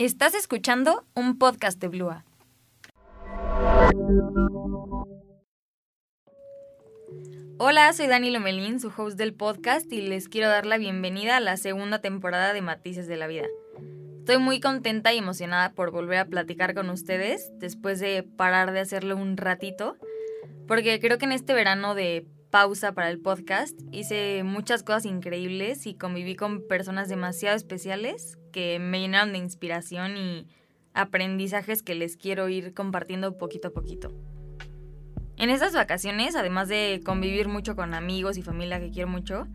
Estás escuchando un podcast de Blua. Hola, soy Dani Lomelín, su host del podcast, y les quiero dar la bienvenida a la segunda temporada de Matices de la Vida. Estoy muy contenta y emocionada por volver a platicar con ustedes después de parar de hacerlo un ratito, porque creo que en este verano de pausa para el podcast hice muchas cosas increíbles y conviví con personas demasiado especiales que me llenaron de inspiración y aprendizajes que les quiero ir compartiendo poquito a poquito. En estas vacaciones, además de convivir mucho con amigos y familia que quiero mucho,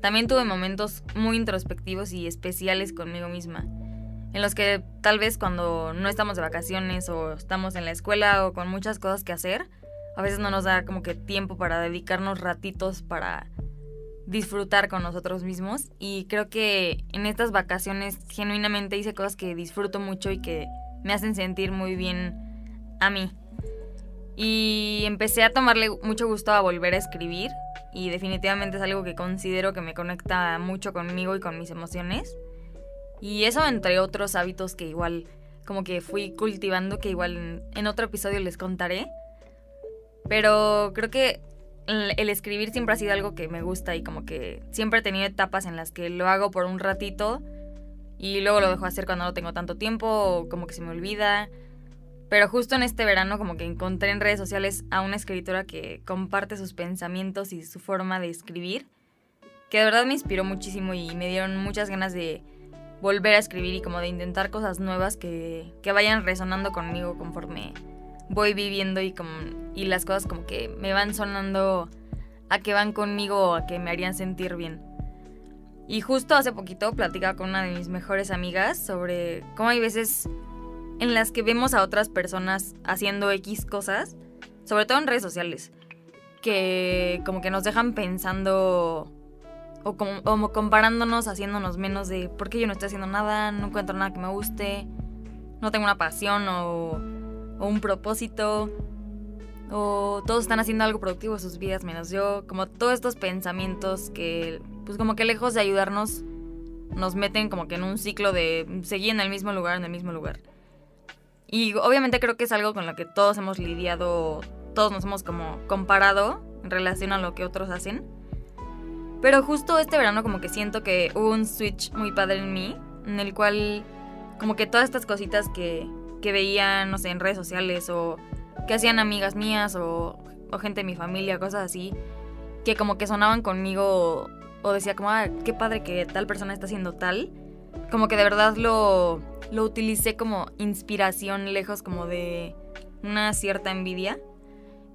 también tuve momentos muy introspectivos y especiales conmigo misma, en los que tal vez cuando no estamos de vacaciones o estamos en la escuela o con muchas cosas que hacer, a veces no nos da como que tiempo para dedicarnos ratitos para disfrutar con nosotros mismos y creo que en estas vacaciones genuinamente hice cosas que disfruto mucho y que me hacen sentir muy bien a mí. Y empecé a tomarle mucho gusto a volver a escribir y definitivamente es algo que considero que me conecta mucho conmigo y con mis emociones. Y eso entre otros hábitos que igual como que fui cultivando que igual en otro episodio les contaré. Pero creo que el escribir siempre ha sido algo que me gusta y como que siempre he tenido etapas en las que lo hago por un ratito y luego lo dejo hacer cuando no tengo tanto tiempo o como que se me olvida. Pero justo en este verano como que encontré en redes sociales a una escritora que comparte sus pensamientos y su forma de escribir, que de verdad me inspiró muchísimo y me dieron muchas ganas de volver a escribir y como de intentar cosas nuevas que, que vayan resonando conmigo conforme voy viviendo y, como, y las cosas como que me van sonando a que van conmigo o a que me harían sentir bien. Y justo hace poquito platicaba con una de mis mejores amigas sobre cómo hay veces en las que vemos a otras personas haciendo X cosas, sobre todo en redes sociales, que como que nos dejan pensando o como, comparándonos, haciéndonos menos de por qué yo no estoy haciendo nada, no encuentro nada que me guste, no tengo una pasión o, o un propósito, o todos están haciendo algo productivo en sus vidas menos yo, como todos estos pensamientos que pues como que lejos de ayudarnos nos meten como que en un ciclo de seguir en el mismo lugar, en el mismo lugar. Y obviamente creo que es algo con lo que todos hemos lidiado, todos nos hemos como comparado en relación a lo que otros hacen. Pero justo este verano como que siento que hubo un switch muy padre en mí, en el cual como que todas estas cositas que, que veía, no sé, en redes sociales o que hacían amigas mías o, o gente de mi familia, cosas así, que como que sonaban conmigo o, o decía como, ah, qué padre que tal persona está haciendo tal como que de verdad lo, lo utilicé como inspiración lejos como de una cierta envidia.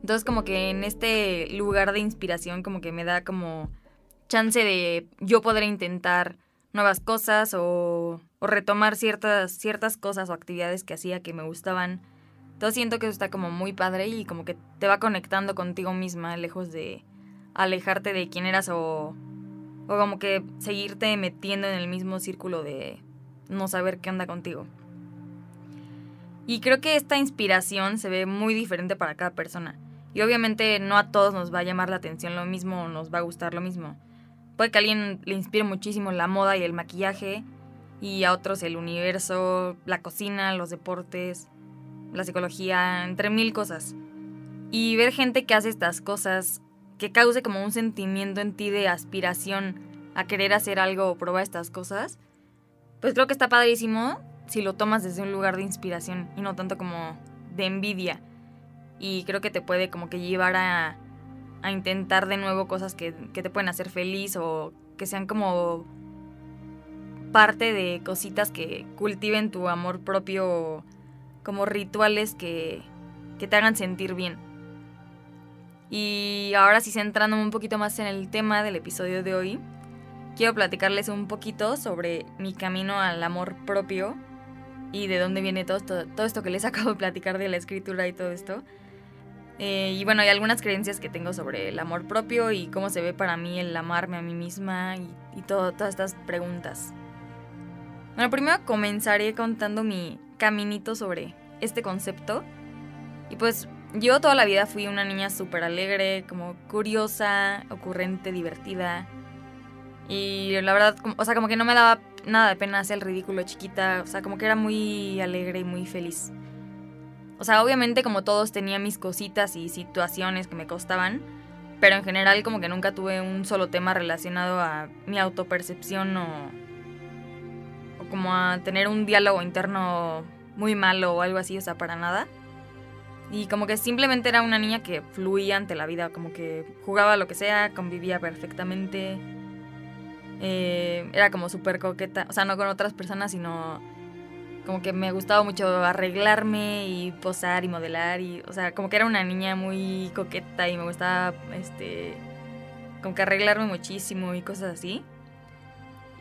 Entonces como que en este lugar de inspiración como que me da como chance de yo poder intentar nuevas cosas o, o retomar ciertas, ciertas cosas o actividades que hacía que me gustaban. Entonces siento que eso está como muy padre y como que te va conectando contigo misma lejos de alejarte de quién eras o, o como que seguirte metiendo en el mismo círculo de no saber qué anda contigo. Y creo que esta inspiración se ve muy diferente para cada persona. Y obviamente no a todos nos va a llamar la atención lo mismo o nos va a gustar lo mismo. Puede que alguien le inspire muchísimo la moda y el maquillaje, y a otros el universo, la cocina, los deportes, la psicología, entre mil cosas. Y ver gente que hace estas cosas que cause como un sentimiento en ti de aspiración a querer hacer algo o probar estas cosas, pues creo que está padrísimo si lo tomas desde un lugar de inspiración y no tanto como de envidia. Y creo que te puede como que llevar a, a intentar de nuevo cosas que, que te pueden hacer feliz o que sean como parte de cositas que cultiven tu amor propio como rituales que, que te hagan sentir bien. Y ahora sí centrándome un poquito más en el tema del episodio de hoy, quiero platicarles un poquito sobre mi camino al amor propio y de dónde viene todo esto, todo esto que les acabo de platicar de la escritura y todo esto. Eh, y bueno, hay algunas creencias que tengo sobre el amor propio y cómo se ve para mí el amarme a mí misma y, y todo, todas estas preguntas. Bueno, primero comenzaré contando mi caminito sobre este concepto. Y pues yo toda la vida fui una niña súper alegre, como curiosa, ocurrente, divertida. Y la verdad, o sea, como que no me daba nada de pena hacer el ridículo chiquita, o sea, como que era muy alegre y muy feliz. O sea, obviamente como todos tenía mis cositas y situaciones que me costaban, pero en general como que nunca tuve un solo tema relacionado a mi autopercepción o, como a tener un diálogo interno muy malo o algo así, o sea, para nada. Y como que simplemente era una niña que fluía ante la vida, como que jugaba lo que sea, convivía perfectamente. Eh, era como súper coqueta, o sea, no con otras personas, sino como que me gustaba mucho arreglarme y posar y modelar y, o sea, como que era una niña muy coqueta y me gustaba, este, como que arreglarme muchísimo y cosas así.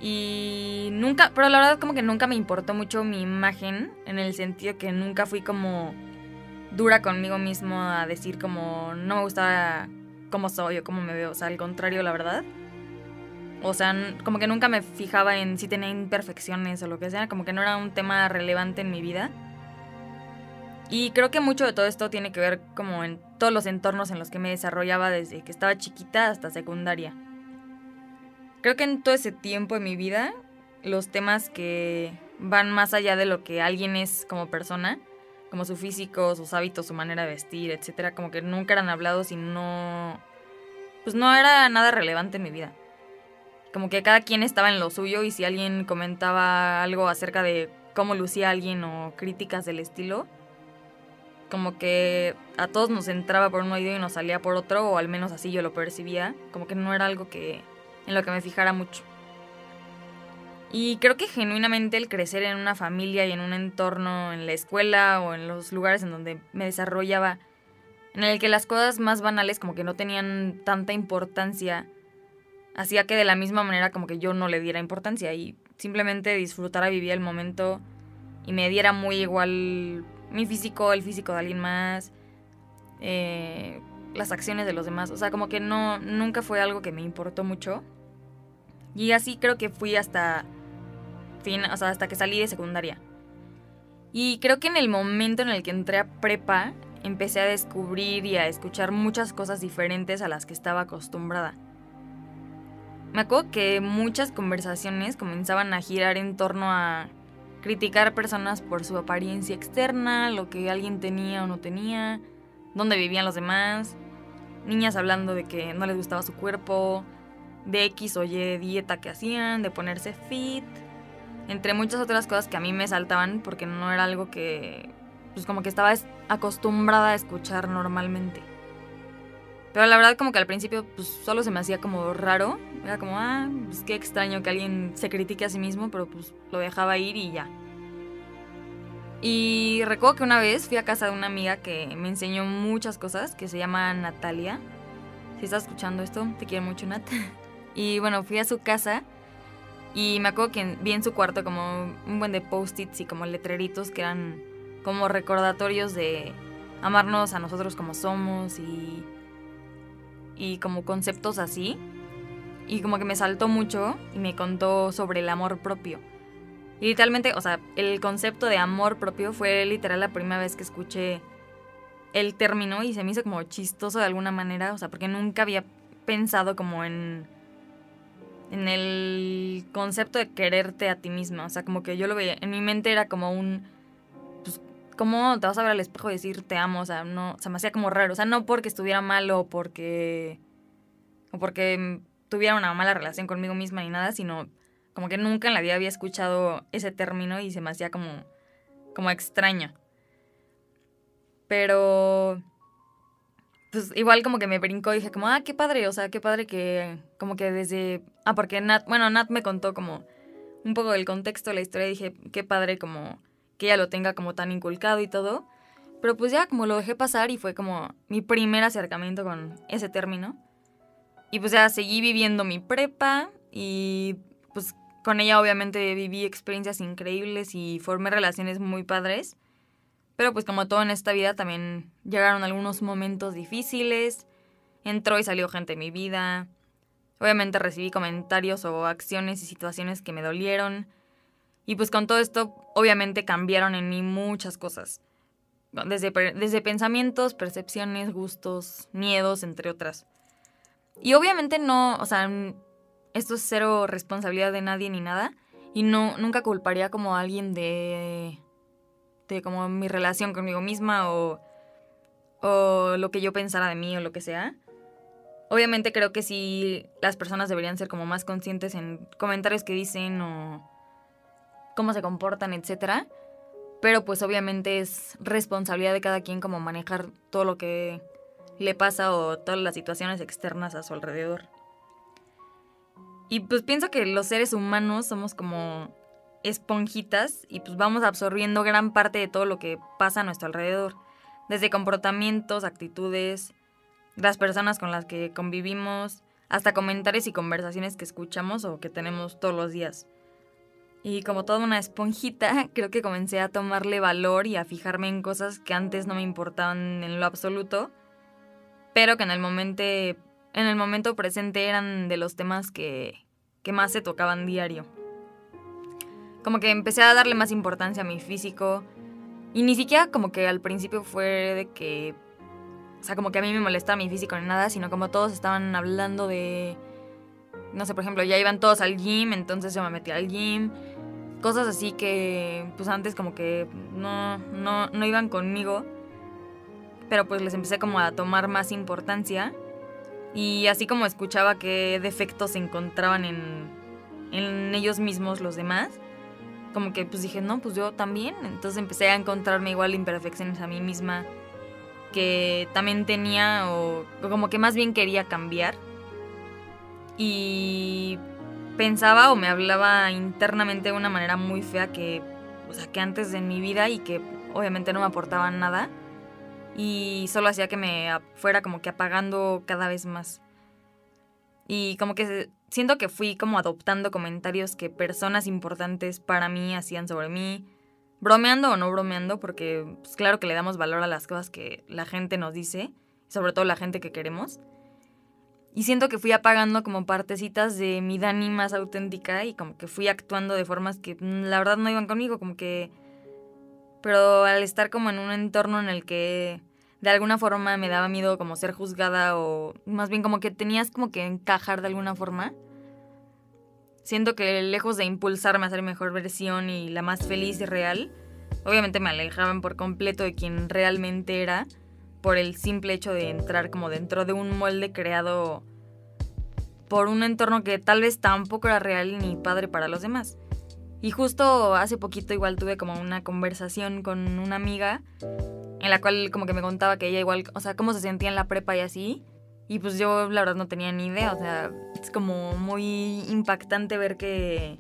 Y nunca, pero la verdad como que nunca me importó mucho mi imagen, en el sentido que nunca fui como dura conmigo mismo a decir como no me gustaba cómo soy o cómo me veo, o sea, al contrario, la verdad. O sea, como que nunca me fijaba en si tenía imperfecciones o lo que sea, como que no era un tema relevante en mi vida. Y creo que mucho de todo esto tiene que ver como en todos los entornos en los que me desarrollaba desde que estaba chiquita hasta secundaria. Creo que en todo ese tiempo de mi vida, los temas que van más allá de lo que alguien es como persona, como su físico, sus hábitos, su manera de vestir, etcétera, como que nunca eran hablados y no pues no era nada relevante en mi vida. Como que cada quien estaba en lo suyo y si alguien comentaba algo acerca de cómo lucía alguien o críticas del estilo, como que a todos nos entraba por un oído y nos salía por otro, o al menos así yo lo percibía, como que no era algo que en lo que me fijara mucho. Y creo que genuinamente el crecer en una familia y en un entorno, en la escuela o en los lugares en donde me desarrollaba, en el que las cosas más banales como que no tenían tanta importancia, hacía que de la misma manera como que yo no le diera importancia y simplemente disfrutara, vivía el momento y me diera muy igual mi físico, el físico de alguien más, eh, las acciones de los demás. O sea, como que no, nunca fue algo que me importó mucho. Y así creo que fui hasta fin, o sea, hasta que salí de secundaria. Y creo que en el momento en el que entré a prepa, empecé a descubrir y a escuchar muchas cosas diferentes a las que estaba acostumbrada. Me acuerdo que muchas conversaciones comenzaban a girar en torno a criticar personas por su apariencia externa, lo que alguien tenía o no tenía, dónde vivían los demás, niñas hablando de que no les gustaba su cuerpo, de X o Y dieta que hacían, de ponerse fit, entre muchas otras cosas que a mí me saltaban porque no era algo que, pues como que estaba acostumbrada a escuchar normalmente. Pero la verdad como que al principio pues solo se me hacía como raro. Era como, ah, pues qué extraño que alguien se critique a sí mismo, pero pues lo dejaba ir y ya. Y recuerdo que una vez fui a casa de una amiga que me enseñó muchas cosas, que se llama Natalia. Si estás escuchando esto, te quiero mucho, Nat. Y bueno, fui a su casa y me acuerdo que vi en su cuarto como un buen de post-its y como letreritos que eran como recordatorios de amarnos a nosotros como somos y y como conceptos así. Y como que me saltó mucho y me contó sobre el amor propio. Literalmente, o sea, el concepto de amor propio fue literal la primera vez que escuché el término y se me hizo como chistoso de alguna manera, o sea, porque nunca había pensado como en en el concepto de quererte a ti misma, o sea, como que yo lo veía, en mi mente era como un ¿cómo te vas a ver al espejo y decir te amo? O sea, no, se me hacía como raro. O sea, no porque estuviera mal o porque. o porque tuviera una mala relación conmigo misma ni nada, sino como que nunca en la vida había escuchado ese término y se me hacía como. como extraño. Pero. Pues igual como que me brincó y dije como, ah, qué padre, o sea, qué padre que como que desde... Ah, porque Nat, bueno, Nat me contó como un poco del contexto de la historia y dije, qué padre como que ella lo tenga como tan inculcado y todo. Pero pues ya como lo dejé pasar y fue como mi primer acercamiento con ese término. Y pues ya seguí viviendo mi prepa y pues con ella obviamente viví experiencias increíbles y formé relaciones muy padres. Pero pues como todo en esta vida también llegaron algunos momentos difíciles. Entró y salió gente en mi vida. Obviamente recibí comentarios o acciones y situaciones que me dolieron y pues con todo esto, obviamente cambiaron en mí muchas cosas. Desde, desde pensamientos, percepciones, gustos, miedos, entre otras. Y obviamente no, o sea, esto es cero responsabilidad de nadie ni nada. Y no, nunca culparía como a alguien de, de como mi relación conmigo misma o, o lo que yo pensara de mí o lo que sea. Obviamente creo que sí las personas deberían ser como más conscientes en comentarios que dicen o cómo se comportan, etcétera. Pero pues obviamente es responsabilidad de cada quien como manejar todo lo que le pasa o todas las situaciones externas a su alrededor. Y pues pienso que los seres humanos somos como esponjitas y pues vamos absorbiendo gran parte de todo lo que pasa a nuestro alrededor. Desde comportamientos, actitudes, las personas con las que convivimos, hasta comentarios y conversaciones que escuchamos o que tenemos todos los días. Y como toda una esponjita, creo que comencé a tomarle valor y a fijarme en cosas que antes no me importaban en lo absoluto, pero que en el momento en el momento presente eran de los temas que, que más se tocaban diario. Como que empecé a darle más importancia a mi físico. Y ni siquiera como que al principio fue de que... O sea, como que a mí me molestaba mi físico ni nada, sino como todos estaban hablando de... No sé, por ejemplo, ya iban todos al gym, entonces yo me metí al gym. Cosas así que pues antes como que no, no, no iban conmigo. Pero pues les empecé como a tomar más importancia. Y así como escuchaba qué defectos se encontraban en, en ellos mismos los demás, como que pues dije, no, pues yo también. Entonces empecé a encontrarme igual imperfecciones a mí misma que también tenía o, como que más bien quería cambiar. Y pensaba o me hablaba internamente de una manera muy fea que, o sea, que antes de mi vida y que obviamente no me aportaba nada y solo hacía que me fuera como que apagando cada vez más. Y como que siento que fui como adoptando comentarios que personas importantes para mí hacían sobre mí, bromeando o no bromeando, porque pues claro que le damos valor a las cosas que la gente nos dice, sobre todo la gente que queremos. Y siento que fui apagando como partecitas de mi Dani más auténtica y como que fui actuando de formas que mm, la verdad no iban conmigo, como que pero al estar como en un entorno en el que de alguna forma me daba miedo como ser juzgada o más bien como que tenías como que encajar de alguna forma. Siento que lejos de impulsarme a ser mejor versión y la más feliz y real, obviamente me alejaban por completo de quien realmente era por el simple hecho de entrar como dentro de un molde creado por un entorno que tal vez tampoco era real ni padre para los demás. Y justo hace poquito igual tuve como una conversación con una amiga en la cual como que me contaba que ella igual, o sea, cómo se sentía en la prepa y así. Y pues yo la verdad no tenía ni idea, o sea, es como muy impactante ver que...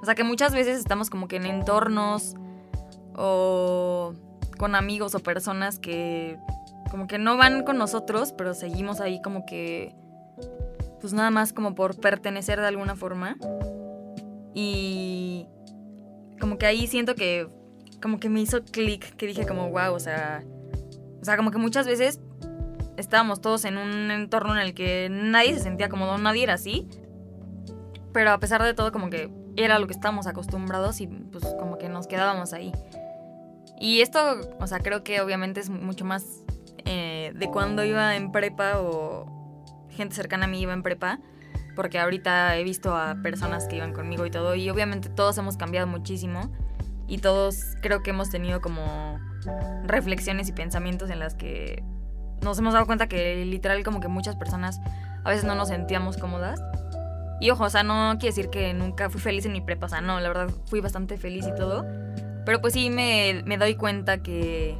O sea, que muchas veces estamos como que en entornos o con amigos o personas que como que no van con nosotros, pero seguimos ahí como que... Pues nada más como por pertenecer de alguna forma. Y como que ahí siento que como que me hizo clic, que dije como, wow, o sea, o sea, como que muchas veces estábamos todos en un entorno en el que nadie se sentía cómodo, nadie era así, pero a pesar de todo como que era lo que estábamos acostumbrados y pues como que nos quedábamos ahí. Y esto, o sea, creo que obviamente es mucho más eh, de cuando iba en prepa o gente cercana a mí iba en prepa porque ahorita he visto a personas que iban conmigo y todo, y obviamente todos hemos cambiado muchísimo y todos creo que hemos tenido como reflexiones y pensamientos en las que nos hemos dado cuenta que literal como que muchas personas a veces no nos sentíamos cómodas. Y ojo, o sea, no quiere decir que nunca fui feliz en mi prepa, o sea, no, la verdad fui bastante feliz y todo. Pero pues sí me, me doy cuenta que,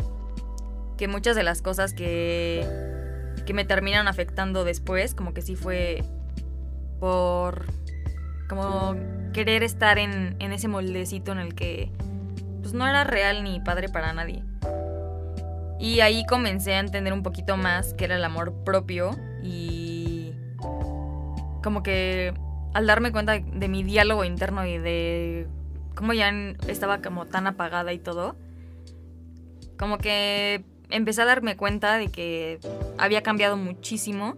que muchas de las cosas que, que me terminan afectando después, como que sí fue por como querer estar en, ese moldecito en el que pues no era real ni padre para nadie. Y ahí comencé a entender un poquito más qué era el amor propio y como que al darme cuenta de mi diálogo interno y de cómo ya estaba como tan apagada y todo, como que empecé a darme cuenta de que había cambiado muchísimo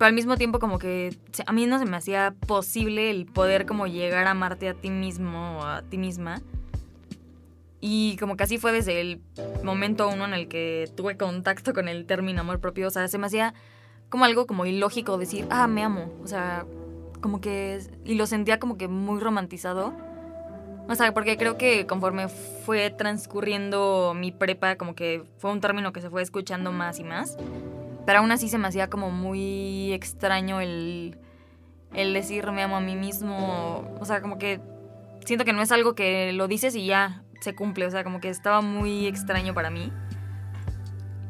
pero al mismo tiempo como que a mí no se me hacía posible el poder como llegar a amarte a ti mismo o a ti misma. Y como que así fue desde el momento uno en el que tuve contacto con el término amor propio. O sea, se me hacía como algo como ilógico decir, ah, me amo. O sea, como que, y lo sentía como que muy romantizado. O sea, porque creo que conforme fue transcurriendo mi prepa, como que fue un término que se fue escuchando más y más. Pero aún así se me hacía como muy extraño el, el decir me amo a mí mismo. O sea, como que siento que no es algo que lo dices y ya se cumple. O sea, como que estaba muy extraño para mí.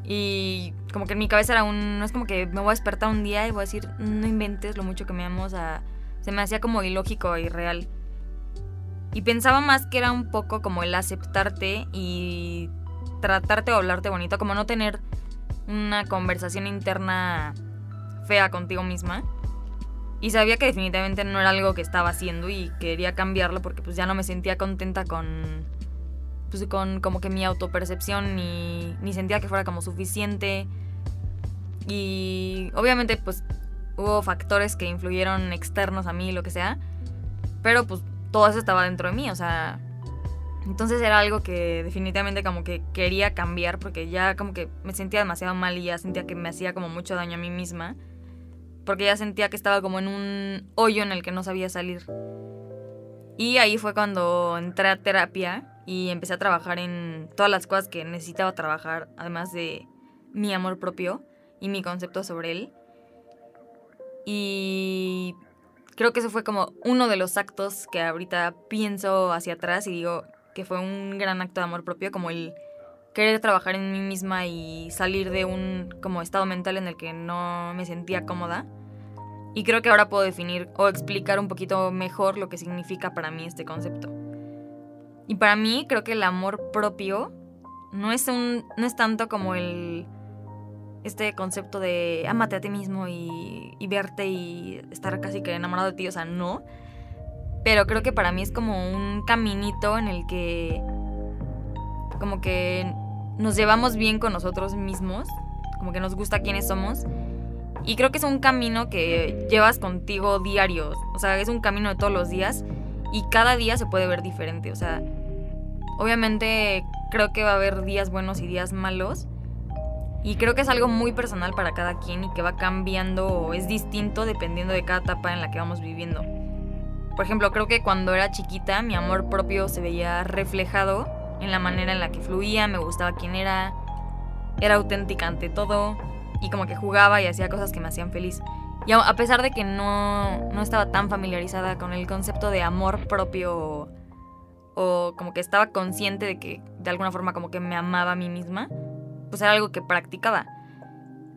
Y como que en mi cabeza era un... No es como que me voy a despertar un día y voy a decir, no inventes lo mucho que me amo. O sea, se me hacía como ilógico y real. Y pensaba más que era un poco como el aceptarte y tratarte o hablarte bonito, como no tener una conversación interna fea contigo misma. Y sabía que definitivamente no era algo que estaba haciendo y quería cambiarlo porque pues ya no me sentía contenta con pues con como que mi autopercepción ni, ni sentía que fuera como suficiente. Y obviamente pues hubo factores que influyeron externos a mí, lo que sea. Pero pues todo eso estaba dentro de mí, o sea... Entonces era algo que definitivamente como que quería cambiar porque ya como que me sentía demasiado mal y ya sentía que me hacía como mucho daño a mí misma. Porque ya sentía que estaba como en un hoyo en el que no sabía salir. Y ahí fue cuando entré a terapia y empecé a trabajar en todas las cosas que necesitaba trabajar, además de mi amor propio y mi concepto sobre él. Y creo que eso fue como uno de los actos que ahorita pienso hacia atrás y digo que fue un gran acto de amor propio, como el querer trabajar en mí misma y salir de un como estado mental en el que no me sentía cómoda. Y creo que ahora puedo definir o explicar un poquito mejor lo que significa para mí este concepto. Y para mí creo que el amor propio no es un no es tanto como el este concepto de amate a ti mismo y, verte y estar casi que enamorado de ti, o sea, no. Pero creo que para mí es como un caminito en el que como que nos llevamos bien con nosotros mismos, como que nos gusta quiénes somos. Y creo que es un camino que llevas contigo diario, o sea, es un camino de todos los días y cada día se puede ver diferente, o sea, obviamente creo que va a haber días buenos y días malos, y creo que es algo muy personal para cada quien y que va cambiando o es distinto dependiendo de cada etapa en la que vamos viviendo. Por ejemplo, creo que cuando era chiquita mi amor propio se veía reflejado en la manera en la que fluía, me gustaba quién era, era auténtica ante todo y como que jugaba y hacía cosas que me hacían feliz. Y a pesar de que no, no estaba tan familiarizada con el concepto de amor propio o, como que estaba consciente de que de alguna forma como que me amaba a mí misma, pues era algo que practicaba.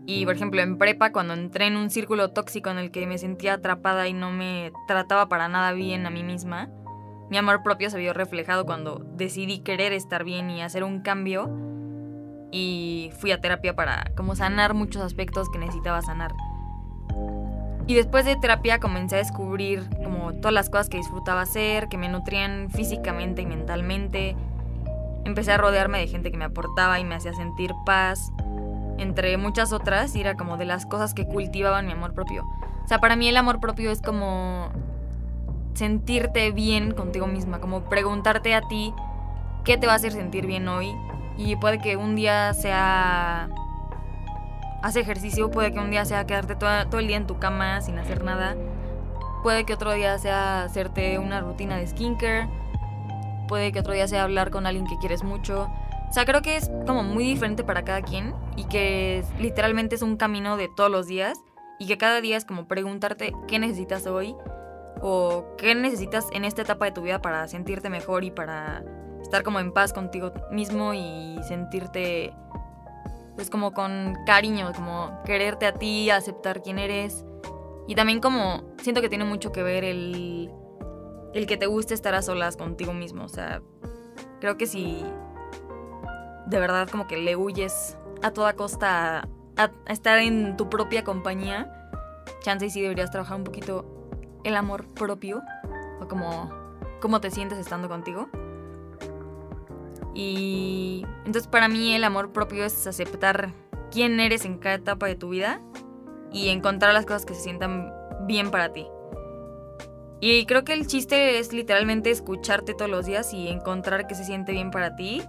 Y por ejemplo, en prepa, cuando entré en un círculo tóxico en el que me sentía atrapada y no me trataba para nada bien a mí misma, mi amor propio se vio reflejado cuando decidí querer estar bien y hacer un cambio. Y fui a terapia para como sanar muchos aspectos que necesitaba sanar. Y después de terapia comencé a descubrir como todas las cosas que disfrutaba hacer, que me nutrían físicamente y mentalmente, empecé a rodearme de gente que me aportaba y me hacía sentir paz, entre muchas otras, era como de las cosas que cultivaban mi amor propio. O sea, para mí el amor propio es como sentirte bien contigo misma, como preguntarte a ti qué te va a hacer sentir bien hoy. Y puede que un día sea hacer ejercicio, puede que un día sea quedarte todo, el día en tu cama sin hacer nada. Puede que otro día sea hacerte una rutina de skincare puede que otro día sea hablar con alguien que quieres mucho. O sea, creo que es como muy diferente para cada quien y que literalmente es un camino de todos los días y que cada día es como preguntarte qué necesitas hoy o qué necesitas en esta etapa de tu vida para sentirte mejor y para estar como en paz contigo mismo y sentirte pues como con cariño, como quererte a ti, aceptar quién eres. Y también como siento que tiene mucho que ver el el que te guste estar a solas contigo mismo. O sea, creo que si de verdad como que le huyes a toda costa a, estar en tu propia compañía, chance y sí deberías trabajar un poquito el amor propio o como cómo te sientes estando contigo. Y entonces para mí el amor propio es aceptar quién eres en cada etapa de tu vida y encontrar las cosas que se sientan bien para ti. Y creo que el chiste es literalmente escucharte todos los días y encontrar que se siente bien para ti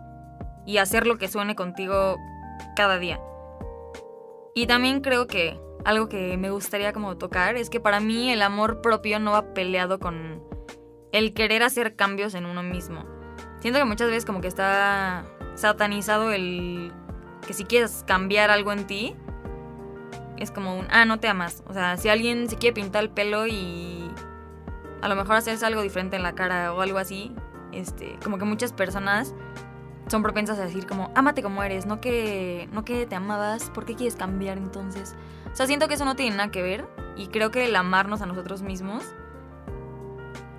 y hacer lo que suene contigo cada día. Y también creo que algo que me gustaría como tocar es que para mí el amor propio no va peleado con el querer hacer cambios en uno mismo. Siento que muchas veces como que está satanizado el que si quieres cambiar algo en ti, es como un, ah, no te amas. O sea, si alguien se quiere pintar el pelo y a lo mejor hacerse algo diferente en la cara o algo así, este, como que muchas personas son propensas a decir como, ámate como eres, no que, no que te amabas, ¿por qué quieres cambiar entonces? O sea, siento que eso no tiene nada que ver y creo que el amarnos a nosotros mismos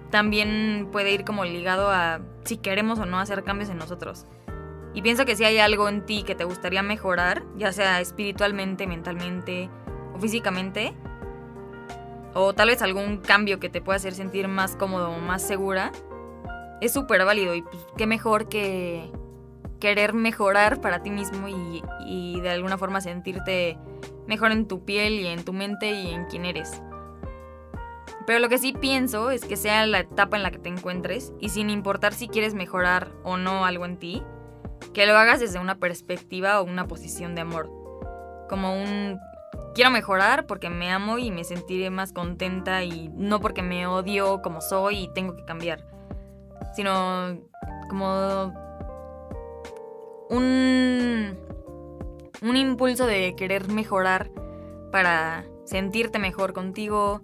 también puede ir como ligado a si queremos o no hacer cambios en nosotros. Y pienso que si hay algo en ti que te gustaría mejorar, ya sea espiritualmente, mentalmente o físicamente, o tal vez algún cambio que te pueda hacer sentir más cómodo o más segura, es súper válido y pues, qué mejor que querer mejorar para ti mismo y, de alguna forma sentirte mejor en tu piel y en tu mente y en quién eres. Pero lo que sí pienso es que sea la etapa en la que te encuentres y sin importar si quieres mejorar o no algo en ti, que lo hagas desde una perspectiva o una posición de amor. Como un quiero mejorar porque me amo y me sentiré más contenta y no porque me odio como soy y tengo que cambiar. Sino como un un impulso de querer mejorar para sentirte mejor contigo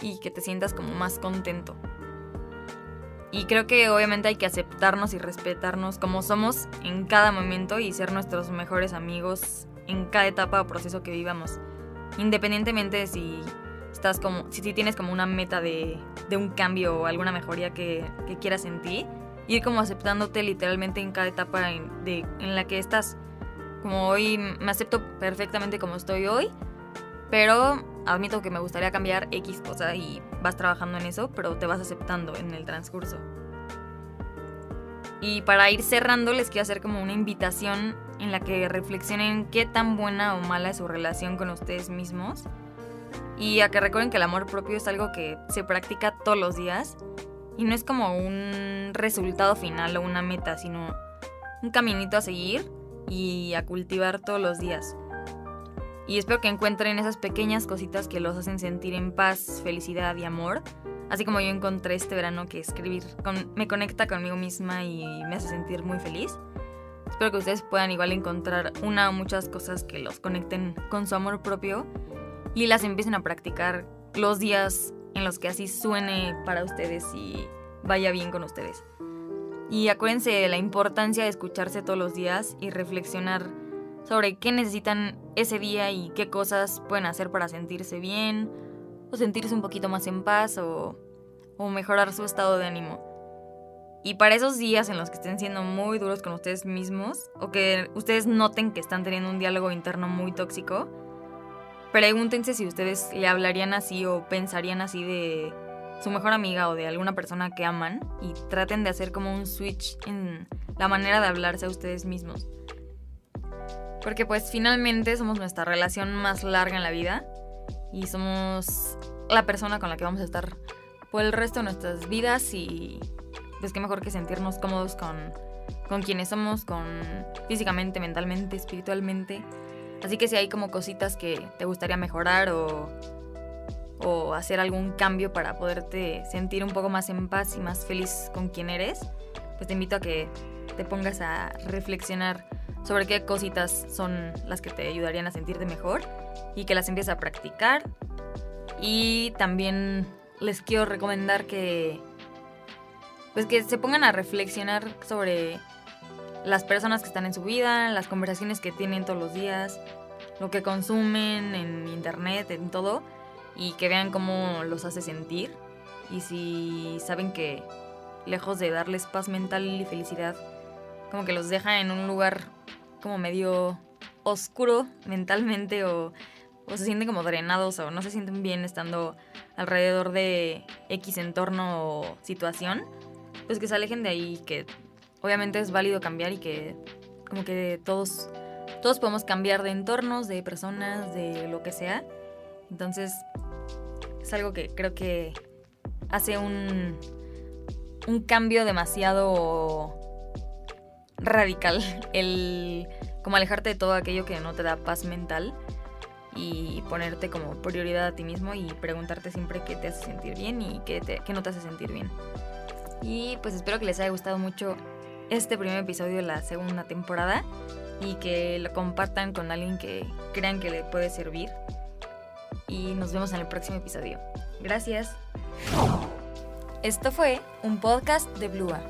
y que te sientas como más contento. Y creo que obviamente hay que aceptarnos y respetarnos como somos en cada momento y ser nuestros mejores amigos en cada etapa o proceso que vivamos. Independientemente de si estás como, si, tienes como una meta de, un cambio o alguna mejoría que, quieras en ti, ir como aceptándote literalmente en cada etapa en, de, en la que estás. Como hoy me acepto perfectamente como estoy hoy, pero admito que me gustaría cambiar X cosa y vas trabajando en eso, pero te vas aceptando en el transcurso. Y para ir cerrando les quiero hacer como una invitación en la que reflexionen qué tan buena o mala es su relación con ustedes mismos. Y a que recuerden que el amor propio es algo que se practica todos los días y no es como un resultado final o una meta, sino un caminito a seguir y a cultivar todos los días. Y espero que encuentren esas pequeñas cositas que los hacen sentir en paz, felicidad y amor. Así como yo encontré este verano que escribir me conecta conmigo misma y me hace sentir muy feliz. Espero que ustedes puedan igual encontrar una o muchas cosas que los conecten con su amor propio y las empiecen a practicar los días en los que así suene para ustedes y vaya bien con ustedes. Y acuérdense de la importancia de escucharse todos los días y reflexionar sobre qué necesitan ese día y qué cosas pueden hacer para sentirse bien o sentirse un poquito más en paz o, o mejorar su estado de ánimo. Y para esos días en los que estén siendo muy duros con ustedes mismos o que ustedes noten que están teniendo un diálogo interno muy tóxico, pregúntense si ustedes le hablarían así o pensarían así de su mejor amiga o de alguna persona que aman y traten de hacer como un switch en la manera de hablarse a ustedes mismos. Porque pues finalmente somos nuestra relación más larga en la vida y somos la persona con la que vamos a estar por el resto de nuestras vidas y pues qué mejor que sentirnos cómodos con, con quienes somos, con físicamente, mentalmente, espiritualmente. Así que si hay como cositas que te gustaría mejorar o o hacer algún cambio para poderte sentir un poco más en paz y más feliz con quien eres, pues te invito a que te pongas a reflexionar sobre qué cositas son las que te ayudarían a sentirte mejor y que las empieces a practicar. Y también les quiero recomendar que pues que se pongan a reflexionar sobre las personas que están en su vida, las conversaciones que tienen todos los días, lo que consumen en internet, en todo y que vean cómo los hace sentir. Y si saben que lejos de darles paz mental y felicidad, como que los deja en un lugar como medio oscuro mentalmente o, se sienten como drenados o no se sienten bien estando alrededor de X entorno o situación, pues que se alejen de ahí, que obviamente es válido cambiar y que como que todos, todos podemos cambiar de entornos, de personas, de lo que sea. Entonces, es algo que creo que hace un, un cambio demasiado radical. El como alejarte de todo aquello que no te da paz mental. y ponerte como prioridad a ti mismo y preguntarte siempre qué te hace sentir bien y qué, qué no te hace sentir bien. Y pues espero que les haya gustado mucho este primer episodio de la segunda temporada y que lo compartan con alguien que crean que le puede servir. Y nos vemos en el próximo episodio. Gracias. Esto fue un podcast de Blua.